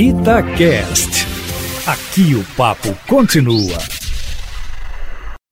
Itacast. Aqui o papo continua.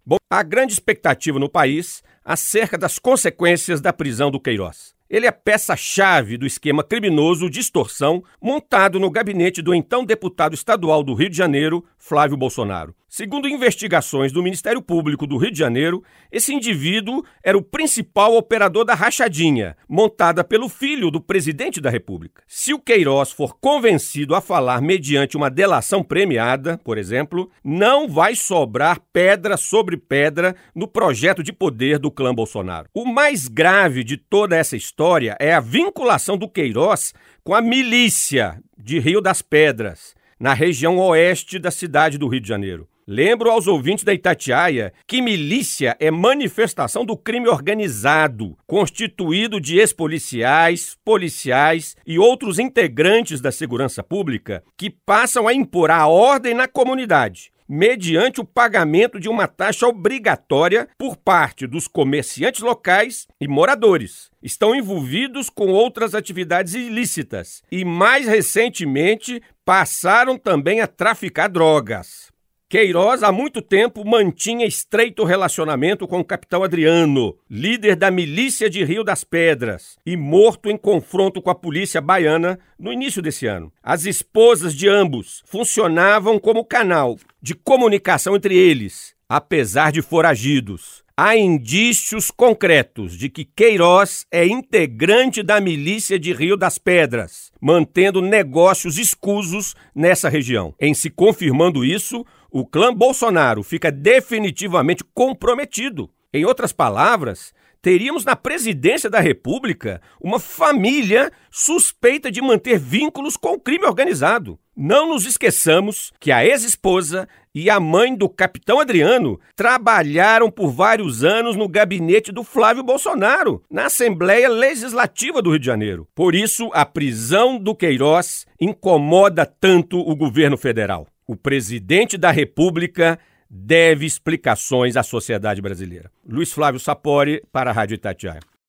Bom, há grande expectativa no país acerca das consequências da prisão do Queiroz. Ele é peça-chave do esquema criminoso de extorsão montado no gabinete do então deputado estadual do Rio de Janeiro, Flávio Bolsonaro. Segundo investigações do Ministério Público do Rio de Janeiro, esse indivíduo era o principal operador da rachadinha, montada pelo filho do presidente da República. Se o Queiroz for convencido a falar mediante uma delação premiada, por exemplo, não vai sobrar pedra sobre pedra no projeto de poder do clã Bolsonaro. O mais grave de toda essa história é a vinculação do Queiroz com a milícia de Rio das Pedras, na região oeste da cidade do Rio de Janeiro. Lembro aos ouvintes da Itatiaia que milícia é manifestação do crime organizado, constituído de ex-policiais, policiais e outros integrantes da segurança pública que passam a impor a ordem na comunidade mediante o pagamento de uma taxa obrigatória por parte dos comerciantes locais e moradores. Estão envolvidos com outras atividades ilícitas e, mais recentemente, passaram também a traficar drogas. Queiroz há muito tempo mantinha estreito relacionamento com o capitão Adriano, líder da milícia de Rio das Pedras, e morto em confronto com a polícia baiana no início desse ano. As esposas de ambos funcionavam como canal de comunicação entre eles, apesar de foragidos. Há indícios concretos de que Queiroz é integrante da milícia de Rio das Pedras, mantendo negócios escusos nessa região. Em se confirmando isso, o clã Bolsonaro fica definitivamente comprometido. Em outras palavras, teríamos na presidência da República uma família suspeita de manter vínculos com o crime organizado. Não nos esqueçamos que a ex-esposa e a mãe do capitão Adriano trabalharam por vários anos no gabinete do Flávio Bolsonaro, na Assembleia Legislativa do Rio de Janeiro. Por isso, a prisão do Queiroz incomoda tanto o governo federal. O presidente da República deve explicações à sociedade brasileira. Luiz Flávio Sapori, para a Rádio Itatiaia.